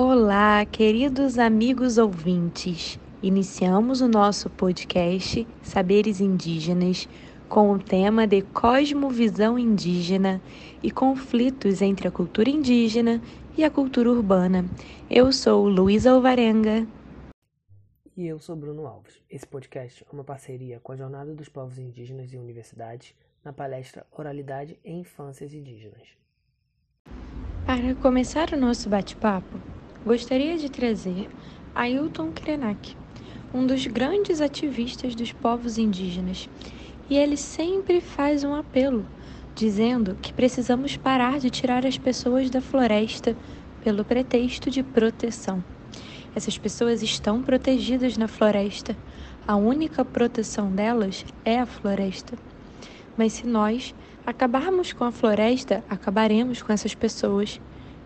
Olá, queridos amigos ouvintes. Iniciamos o nosso podcast Saberes Indígenas com o tema de cosmovisão indígena e conflitos entre a cultura indígena e a cultura urbana. Eu sou Luísa Alvarenga. E eu sou Bruno Alves. Esse podcast é uma parceria com a Jornada dos Povos Indígenas e Universidades na palestra Oralidade em Infâncias Indígenas. Para começar o nosso bate-papo, gostaria de trazer Ailton Krenak, um dos grandes ativistas dos povos indígenas, e ele sempre faz um apelo, dizendo que precisamos parar de tirar as pessoas da floresta pelo pretexto de proteção. Essas pessoas estão protegidas na floresta. A única proteção delas é a floresta. Mas se nós acabarmos com a floresta, acabaremos com essas pessoas.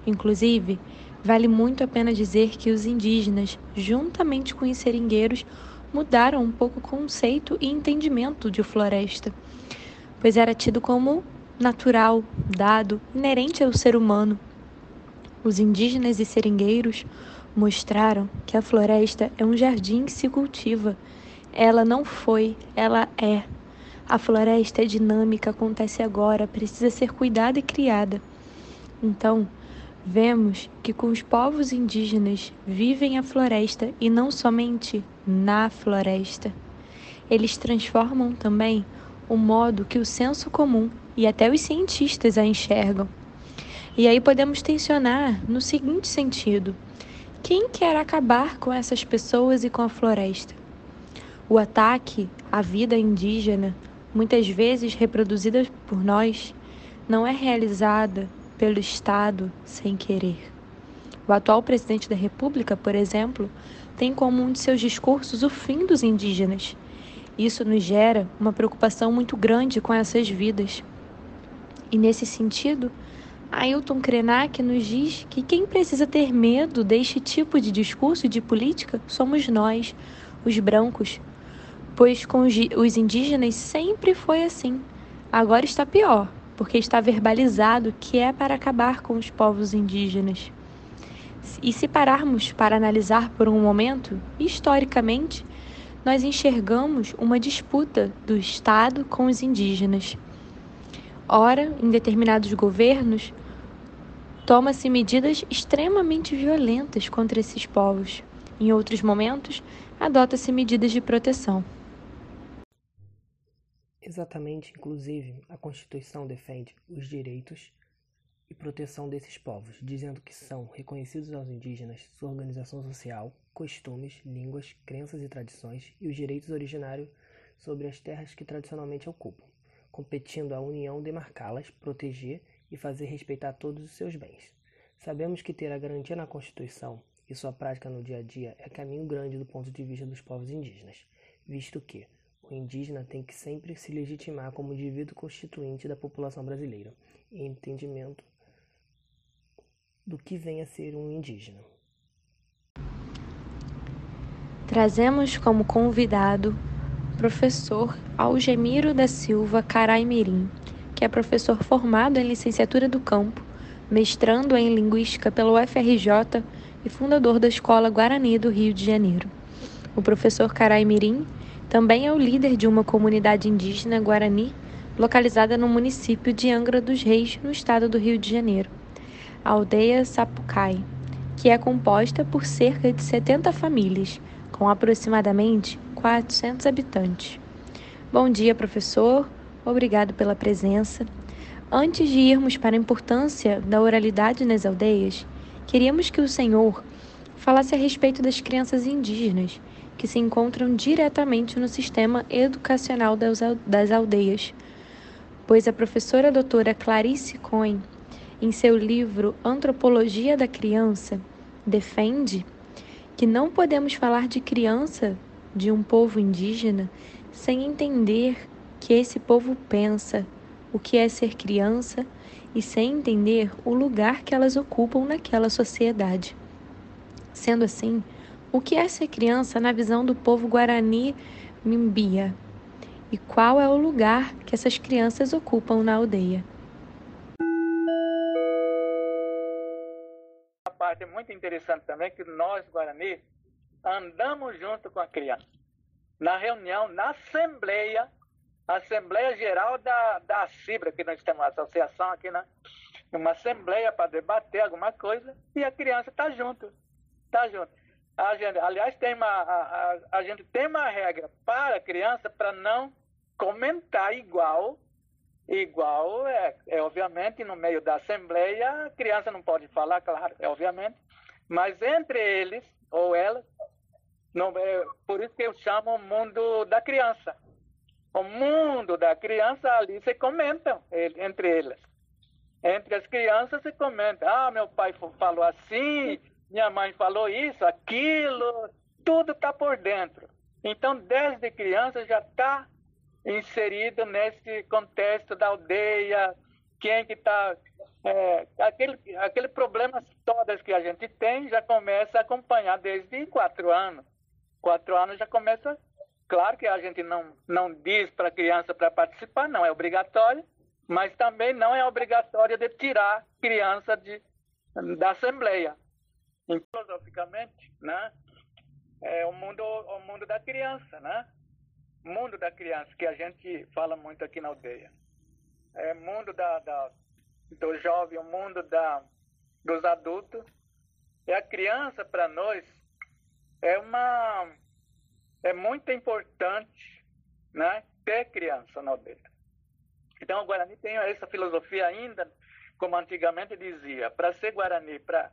Inclusive, vale muito a pena dizer que os indígenas, juntamente com os seringueiros, mudaram um pouco o conceito e entendimento de floresta, pois era tido como natural, dado, inerente ao ser humano. Os indígenas e seringueiros mostraram que a floresta é um jardim que se cultiva. Ela não foi, ela é. A floresta é dinâmica, acontece agora, precisa ser cuidada e criada. Então, vemos que com os povos indígenas vivem a floresta e não somente na floresta. Eles transformam também o modo que o senso comum e até os cientistas a enxergam. E aí podemos tensionar no seguinte sentido: quem quer acabar com essas pessoas e com a floresta? O ataque à vida indígena, muitas vezes reproduzida por nós, não é realizada pelo Estado sem querer. O atual presidente da República, por exemplo, tem como um de seus discursos o fim dos indígenas. Isso nos gera uma preocupação muito grande com essas vidas. E nesse sentido, Ailton Krenak nos diz que quem precisa ter medo deste tipo de discurso e de política somos nós, os brancos, pois com os indígenas sempre foi assim. Agora está pior, porque está verbalizado que é para acabar com os povos indígenas. E se pararmos para analisar por um momento, historicamente, nós enxergamos uma disputa do Estado com os indígenas. Ora, em determinados governos, toma-se medidas extremamente violentas contra esses povos. Em outros momentos, adota-se medidas de proteção. Exatamente, inclusive, a Constituição defende os direitos e proteção desses povos, dizendo que são reconhecidos aos indígenas sua organização social, costumes, línguas, crenças e tradições e os direitos originários sobre as terras que tradicionalmente ocupam, competindo à União demarcá-las, proteger e fazer respeitar todos os seus bens. Sabemos que ter a garantia na Constituição e sua prática no dia a dia é caminho grande do ponto de vista dos povos indígenas, visto que indígena tem que sempre se legitimar como indivíduo constituinte da população brasileira, em entendimento do que vem a ser um indígena. Trazemos como convidado professor Algemiro da Silva Caraimirim, que é professor formado em licenciatura do campo, mestrando em linguística pela UFRJ e fundador da Escola Guarani do Rio de Janeiro. O professor Carai Mirim também é o líder de uma comunidade indígena guarani localizada no município de Angra dos Reis, no estado do Rio de Janeiro, a aldeia Sapucai, que é composta por cerca de 70 famílias, com aproximadamente 400 habitantes. Bom dia, professor. Obrigado pela presença. Antes de irmos para a importância da oralidade nas aldeias, queríamos que o Senhor falasse a respeito das crianças indígenas que se encontram diretamente no sistema educacional das aldeias, pois a professora doutora Clarice Cohen, em seu livro Antropologia da Criança, defende que não podemos falar de criança de um povo indígena sem entender que esse povo pensa, o que é ser criança e sem entender o lugar que elas ocupam naquela sociedade. Sendo assim, o que é ser criança na visão do povo guarani Mimbia? E qual é o lugar que essas crianças ocupam na aldeia? parte muito interessante também, que nós, Guarani, andamos junto com a criança. Na reunião, na Assembleia, Assembleia Geral da, da CIBRA, que nós temos uma associação aqui, né? Uma assembleia para debater alguma coisa e a criança está junto. Está junto. A gente, aliás, tem uma, a, a, a gente tem uma regra para a criança para não comentar igual igual é, é obviamente no meio da assembleia a criança não pode falar claro é obviamente mas entre eles ou elas não, é, por isso que eu chamo o mundo da criança. O mundo da criança ali se comentam entre elas entre as crianças se comenta ah meu pai falou assim minha mãe falou isso aquilo tudo está por dentro então desde criança já está inserido nesse contexto da aldeia, quem que está... É, aquele, aquele problemas todas que a gente tem já começa a acompanhar desde quatro anos. Quatro anos já começa... Claro que a gente não, não diz para a criança para participar, não é obrigatório, mas também não é obrigatório de tirar criança de, da Assembleia. Filosoficamente, né, é o mundo, o mundo da criança, né? mundo da criança, que a gente fala muito aqui na aldeia. É mundo da, da do jovem, o mundo da, dos adultos. E a criança, para nós, é uma é muito importante né, ter criança na aldeia. Então, o Guarani tem essa filosofia ainda, como antigamente dizia, para ser Guarani, para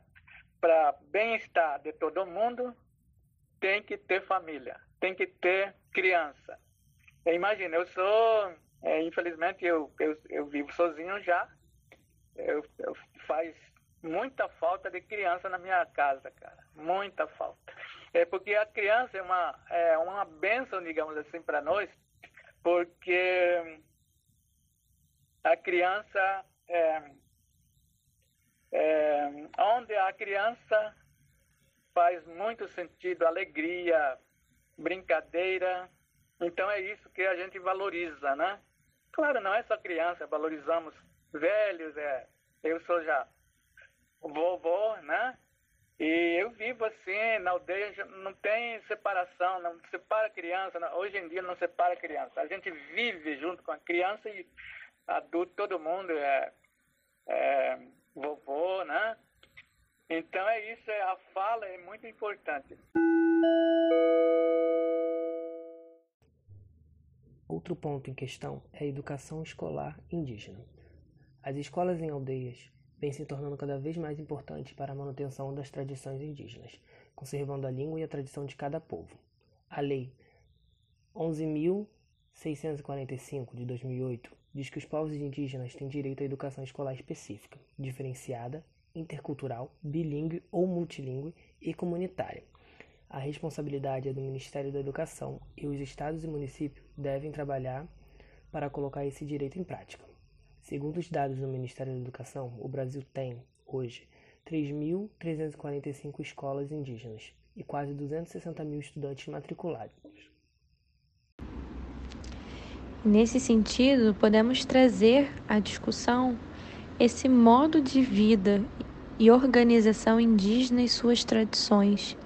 bem-estar de todo mundo, tem que ter família, tem que ter criança. Imagina, eu sou, é, infelizmente, eu, eu, eu, vivo sozinho já. Eu, eu, faz muita falta de criança na minha casa, cara. Muita falta. É porque a criança é uma, é uma benção, digamos assim, para nós, porque a criança é, é, onde a criança faz muito sentido alegria, brincadeira, então é isso que a gente valoriza, né? Claro, não é só criança, valorizamos velhos, é, eu sou já vovô, né? E eu vivo assim, na aldeia não tem separação, não separa criança, hoje em dia não separa criança. A gente vive junto com a criança e adulto, todo mundo é, é vovô, né? Então é isso, é, a fala é muito importante. Outro ponto em questão é a educação escolar indígena. As escolas em aldeias vêm se tornando cada vez mais importantes para a manutenção das tradições indígenas, conservando a língua e a tradição de cada povo. A Lei 11.645 de 2008 diz que os povos indígenas têm direito à educação escolar específica, diferenciada, intercultural, bilíngue ou multilíngue e comunitária a responsabilidade é do Ministério da Educação e os estados e municípios devem trabalhar para colocar esse direito em prática. Segundo os dados do Ministério da Educação, o Brasil tem, hoje, 3.345 escolas indígenas e quase 260 mil estudantes matriculados. Nesse sentido, podemos trazer à discussão esse modo de vida e organização indígena e suas tradições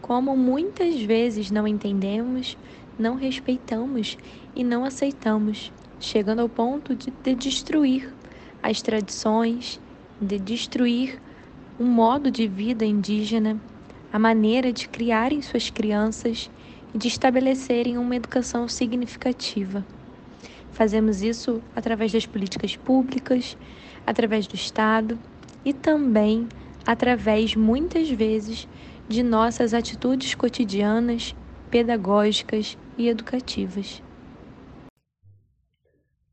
como muitas vezes não entendemos, não respeitamos e não aceitamos, chegando ao ponto de, de destruir as tradições, de destruir o modo de vida indígena, a maneira de criarem suas crianças e de estabelecerem uma educação significativa. Fazemos isso através das políticas públicas, através do Estado e também através, muitas vezes, de nossas atitudes cotidianas, pedagógicas e educativas.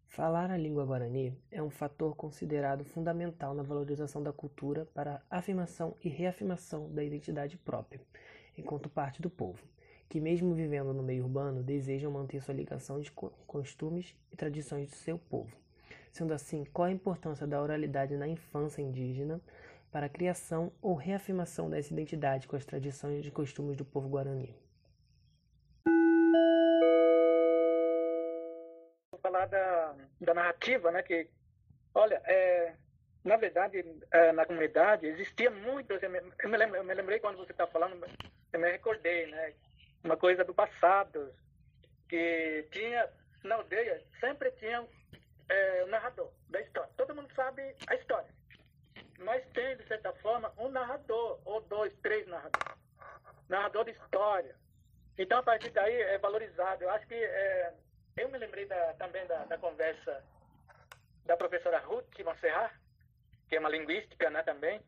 Falar a língua guarani é um fator considerado fundamental na valorização da cultura para a afirmação e reafirmação da identidade própria, enquanto parte do povo, que, mesmo vivendo no meio urbano, desejam manter sua ligação de costumes e tradições do seu povo. Sendo assim, qual a importância da oralidade na infância indígena para a criação ou reafirmação dessa identidade com as tradições e costumes do povo guarani. Vou falar da, da narrativa, né? Que, olha, é, na verdade, é, na comunidade existia muito. Eu me, lembrei, eu me lembrei quando você está falando, eu me recordei, né? Uma coisa do passado, que tinha, na aldeia, sempre tinha é, o narrador da história. Todo mundo sabe a história. Mas tem, de certa forma, um narrador, ou dois, três narradores. Narrador de história. Então, a partir daí, é valorizado. Eu acho que. É, eu me lembrei da, também da, da, conversa da professora Ruth Monserrat, que é uma linguística né, também.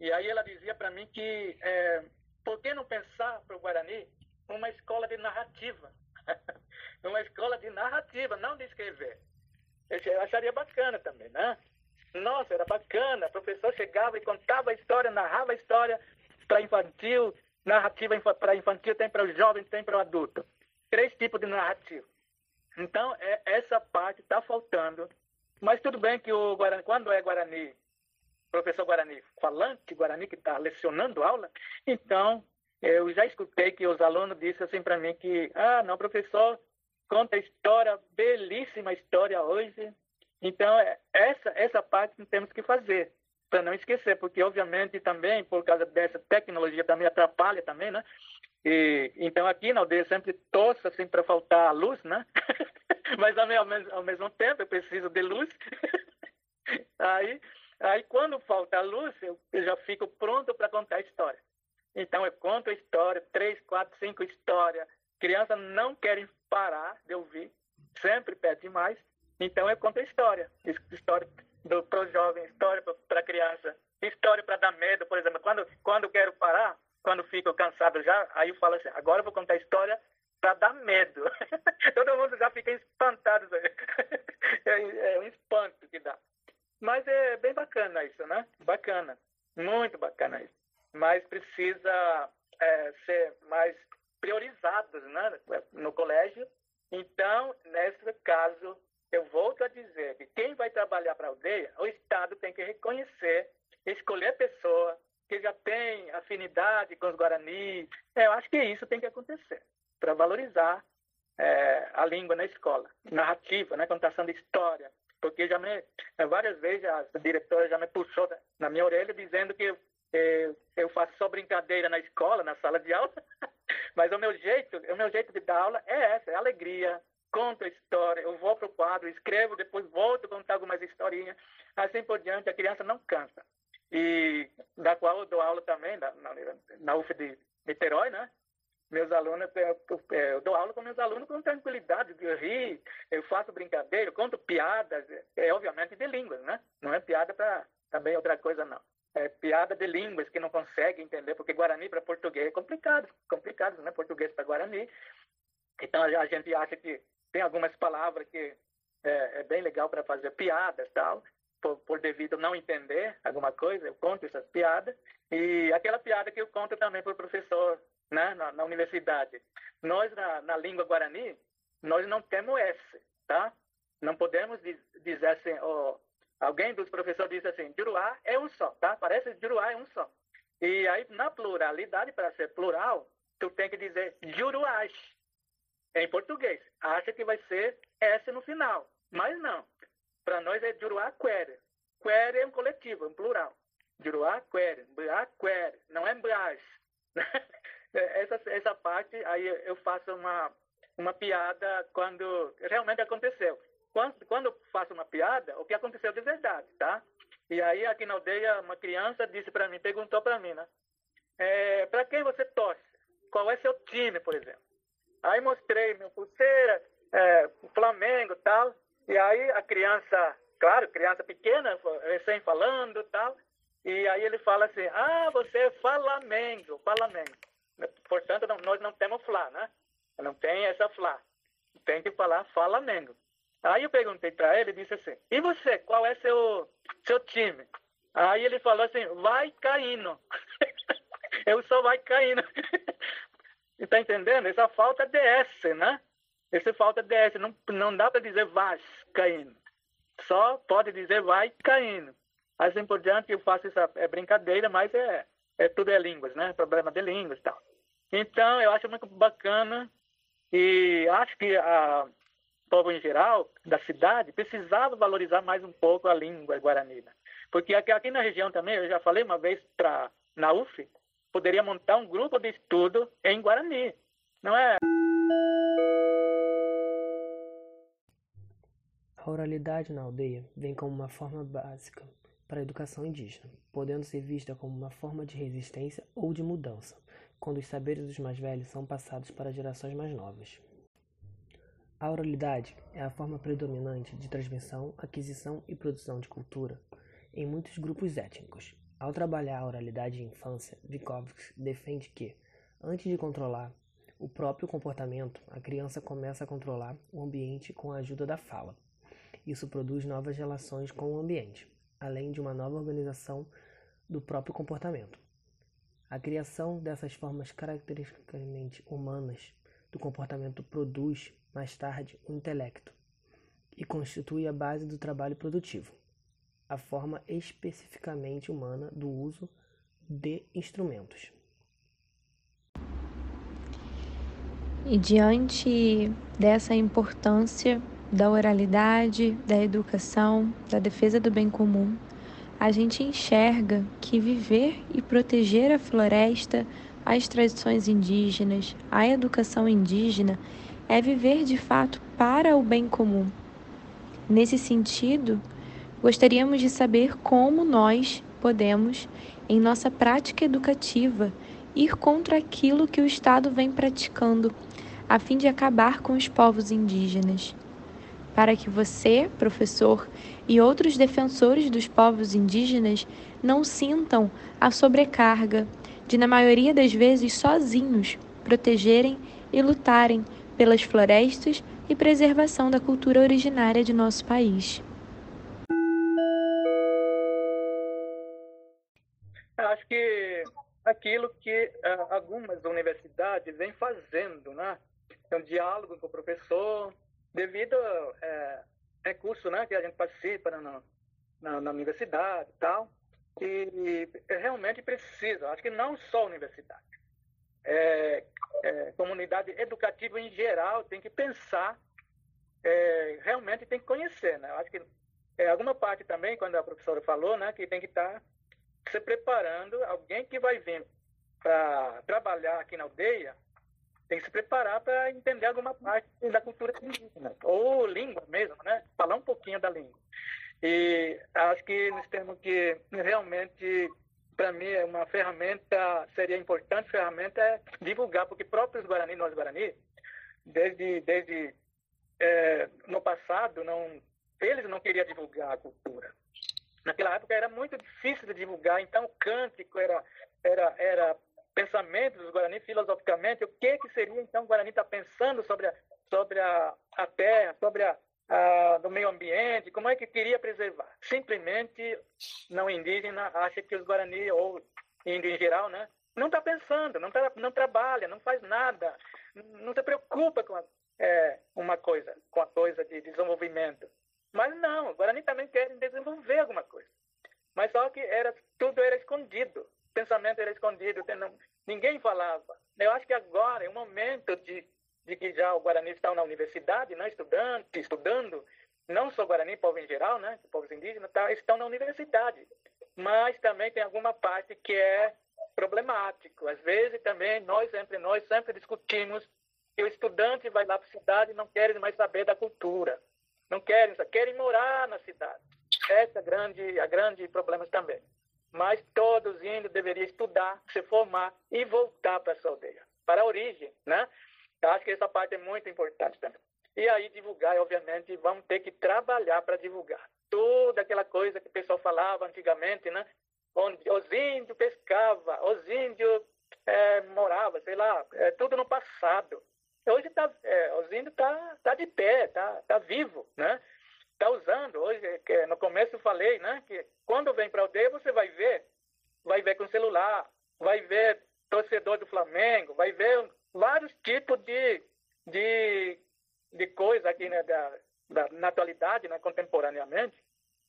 E aí ela dizia para mim que é, por que não pensar para o Guarani uma escola de narrativa? uma escola de narrativa, não de escrever. Eu acharia bacana também, né? Nossa, era bacana. O professor chegava e contava a história, narrava a história para infantil, narrativa para infantil, tem para o jovem, tem para o adulto. Três tipos de narrativa. Então, é, essa parte está faltando. Mas tudo bem que o Guarani, quando é Guarani, professor Guarani falante, Guarani que está lecionando aula, então eu já escutei que os alunos disseram assim para mim que, ah, não, professor, conta história, belíssima história hoje. Então, é, essa, essa parte temos que fazer, para não esquecer, porque, obviamente, também, por causa dessa tecnologia, também atrapalha também, né? E, então, aqui na aldeia sempre torço, assim, para faltar a luz, né? Mas, ao mesmo, ao mesmo tempo, eu preciso de luz. aí, aí, quando falta a luz, eu, eu já fico pronto para contar a história. Então, eu conto a história, três, quatro, cinco histórias, Crianças não querem parar de ouvir, sempre pedem mais. Então eu conto a história. História para o jovem, história para a criança, história para dar medo, por exemplo. Quando, quando quero parar, quando fico cansado já, aí eu falo assim, agora eu vou contar a história para dar medo. Todo mundo já fica espantado. é, é um espanto que dá. Mas é bem bacana isso, né? Bacana. Muito bacana isso. Mas precisa é, ser mais priorizados né, no colégio. Então, nesse caso, eu volto a dizer que quem vai trabalhar para a aldeia, o Estado tem que reconhecer, escolher pessoa que já tem afinidade com os Guarani. É, eu acho que isso tem que acontecer para valorizar é, a língua na escola, narrativa, né, contação de história. Porque já me, várias vezes a diretora já me puxou na minha orelha dizendo que eu, eu faço só brincadeira na escola, na sala de aula, mas o meu jeito, o meu jeito de dar aula é essa, é alegria, conto a história, eu vou para o quadro, escrevo, depois volto a contar algumas historinhas, assim por diante, a criança não cansa. E da qual eu dou aula também, na, na, na UF de Niterói, né? Meus alunos, eu, eu, dou aula com meus alunos com tranquilidade, eu rio, eu faço brincadeira, eu conto piadas, é obviamente de línguas, né? Não é piada para também outra coisa, não é, piada de línguas que não consegue entender, porque Guarani para português é complicado, complicado, né? Português para Guarani. Então a gente acha que tem algumas palavras que é, é bem legal para fazer piadas tal, por, por, devido não entender alguma coisa, eu conto essas piadas. E aquela piada que eu conto também para o professor né, na, na, universidade. Nós, na, na, língua guarani, nós não temos S, tá? Não podemos dizer assim, oh, Alguém dos professores disse assim, Juruá é um só, tá? Parece que Juruá é um só. E aí, na pluralidade, para ser plural, tu tem que dizer Juruás, em português. Acha que vai ser S no final, mas não. Para nós é Juruá Quere. Quere é um coletivo, um plural. Juruá Quere, Bra Quere, não é Brás. essa, essa parte, aí eu faço uma, uma piada quando realmente aconteceu quando, quando eu faço uma piada, o que aconteceu de verdade, tá? E aí, aqui na aldeia, uma criança disse para mim, perguntou para mim, né? É, para quem você torce? Qual é seu time, por exemplo? Aí mostrei meu pulseira, é, Flamengo tal. E aí a criança, claro, criança pequena, recém falando tal. E aí ele fala assim, ah, você é Flamengo, Flamengo. Portanto, não, nós não temos Flá, né? Não tem essa Flá. Tem que falar Flamengo. Aí eu perguntei para ele disse assim: E você, qual é seu, seu time? Aí ele falou assim: Vai caindo. eu só vai caindo. Está entendendo? Essa falta de S, né? Essa falta de S. Não, não dá para dizer vai caindo. Só pode dizer vai caindo. Assim por diante, eu faço essa é brincadeira, mas é, é tudo é línguas, né? Problema de línguas e tal. Então, eu acho muito bacana e acho que a, povo em geral, da cidade, precisava valorizar mais um pouco a língua guarani. Né? Porque aqui, aqui na região também, eu já falei uma vez para na UF, poderia montar um grupo de estudo em Guarani. Não é? A oralidade na aldeia vem como uma forma básica para a educação indígena, podendo ser vista como uma forma de resistência ou de mudança, quando os saberes dos mais velhos são passados para gerações mais novas. A oralidade é a forma predominante de transmissão, aquisição e produção de cultura em muitos grupos étnicos. Ao trabalhar a oralidade em infância, Vygotsky defende que, antes de controlar o próprio comportamento, a criança começa a controlar o ambiente com a ajuda da fala. Isso produz novas relações com o ambiente, além de uma nova organização do próprio comportamento. A criação dessas formas caracteristicamente humanas do comportamento produz, mais tarde, o intelecto e constitui a base do trabalho produtivo, a forma especificamente humana do uso de instrumentos. E diante dessa importância da oralidade, da educação, da defesa do bem comum, a gente enxerga que viver e proteger a floresta, as tradições indígenas, a educação indígena é viver de fato para o bem comum. Nesse sentido, gostaríamos de saber como nós podemos, em nossa prática educativa, ir contra aquilo que o Estado vem praticando, a fim de acabar com os povos indígenas para que você, professor, e outros defensores dos povos indígenas não sintam a sobrecarga de, na maioria das vezes, sozinhos, protegerem e lutarem pelas florestas e preservação da cultura originária de nosso país. Acho que aquilo que uh, algumas universidades vêm fazendo, né? É um diálogo com o professor, devido a é, recurso né, que a gente participa na, na, na universidade e tal, e, e realmente precisa, acho que não só universidade, é, é, comunidade educativa em geral tem que pensar, é, realmente tem que conhecer, né? Acho que é, alguma parte também, quando a professora falou, né, que tem que estar tá se preparando, alguém que vai vir para trabalhar aqui na aldeia, tem que se preparar para entender alguma parte da cultura indígena, ou língua mesmo, né? Falar um pouquinho da língua. E acho que nós temos que realmente, para mim, é uma ferramenta, seria importante ferramenta é divulgar, porque próprios Guarani, nós Guarani, desde, desde é, no passado, não, eles não queriam divulgar a cultura. Naquela época era muito difícil de divulgar, então o cântico era, era, era pensamentos dos Guarani filosoficamente, o que que seria então o Guarani está pensando sobre a, sobre a, a terra, sobre a, a, do meio ambiente, como é que queria preservar. Simplesmente não indígena acha que os Guarani ou índio em geral, né, não está pensando, não, tá, não trabalha, não faz nada, não se preocupa com a, é, uma coisa, com a coisa de desenvolvimento. Mas não, os Guarani também querem desenvolver alguma coisa. Mas só que era, tudo era escondido pensamento era escondido, ninguém falava. Eu acho que agora é o momento de, de que já o Guarani está na universidade, né, estudando, estudando, não só Guarani, povo em geral, né, povos indígenas, tá, estão na universidade. Mas também tem alguma parte que é problemático. Às vezes também nós, entre nós, sempre discutimos que o estudante vai lá para a cidade e não quer mais saber da cultura. Não querem, querem morar na cidade. Esse é a grande, a grande problema também mas todos indo deveriam estudar, se formar e voltar para essa aldeia, para a origem, né? Eu acho que essa parte é muito importante também. E aí divulgar, obviamente, vamos ter que trabalhar para divulgar. Toda aquela coisa que o pessoal falava antigamente, né? Onde os índios pescavam, os índios é, moravam, sei lá, é, tudo no passado. Hoje tá, é, os índios tá, tá de pé, tá, tá vivo, né? está usando. Hoje, que no começo eu falei, né, que quando vem para a aldeia você vai ver, vai ver com celular, vai ver torcedor do Flamengo, vai ver vários tipos de, de, de coisa aqui né, da, da, na atualidade, né, contemporaneamente,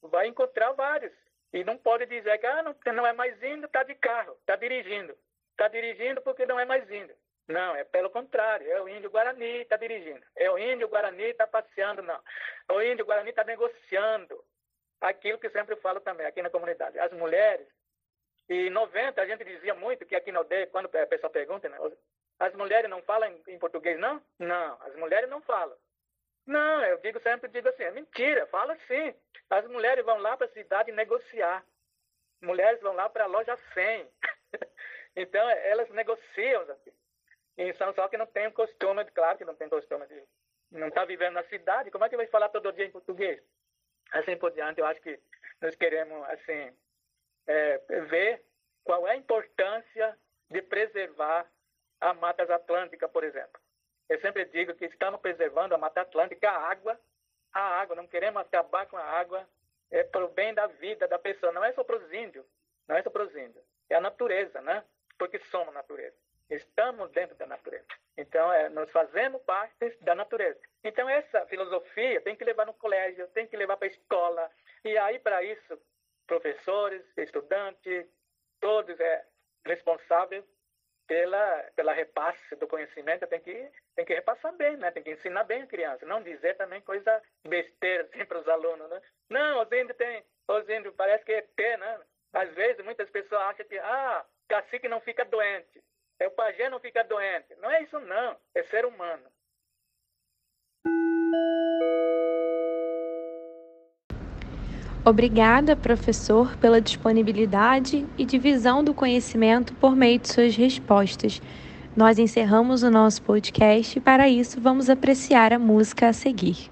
vai encontrar vários. E não pode dizer que ah, não, não é mais indo, está de carro, está dirigindo. Está dirigindo porque não é mais indo. Não, é pelo contrário, é o índio Guarani está dirigindo. É o índio Guarani está passeando, não. O índio Guarani está negociando. aquilo que sempre falo também aqui na comunidade. As mulheres, e 90 a gente dizia muito que aqui no aldeia, quando a pessoa pergunta, né, as mulheres não falam em, português? Não, as mulheres não falam. Não, eu digo sempre, digo assim, é mentira, fala sim. As mulheres vão lá para a cidade negociar. Mulheres vão lá para a loja 100. então, elas negociam. Assim. E são só que não tem costume, claro que não tem costume de não estar tá vivendo na cidade, como é que vai falar todo dia em português? Assim por diante, eu acho que nós queremos, assim, é, ver qual é a importância de preservar a Mata Atlântica, por exemplo. Eu sempre digo que estamos preservando a Mata Atlântica, a água, a água, não queremos acabar com a água, é para o bem da vida da pessoa, não é só para os índios, não é só para os índios, é a natureza, né? Porque somos natureza, estamos dentro da natureza. Então, é, nós fazemos parte da natureza. Então, essa filosofia tem que levar no colégio, tem que levar para a escola, e aí, para isso, professores, estudantes, todos é responsáveis pela, pela repasse do conhecimento, tem que, que repassar bem, né? tem que ensinar bem a criança, não dizer também coisa besteira assim, para os alunos. Né? Não, os índios têm, os índios parece que é ter, né? Às vezes muitas pessoas acham que, ah, cacique não fica doente, é o pajé não fica doente. Não é isso não, é ser humano. Obrigada, professor, pela disponibilidade e divisão do conhecimento por meio de suas respostas. Nós encerramos o nosso podcast e, para isso, vamos apreciar a música a seguir.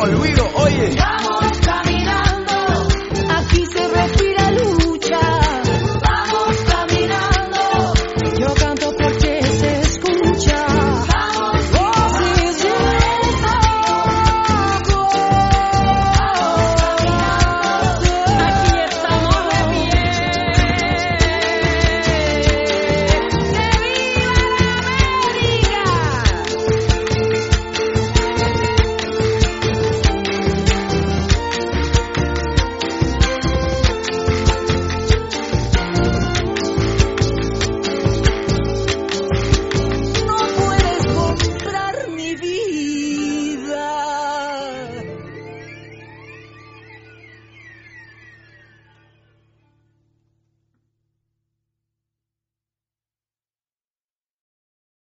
Olvido.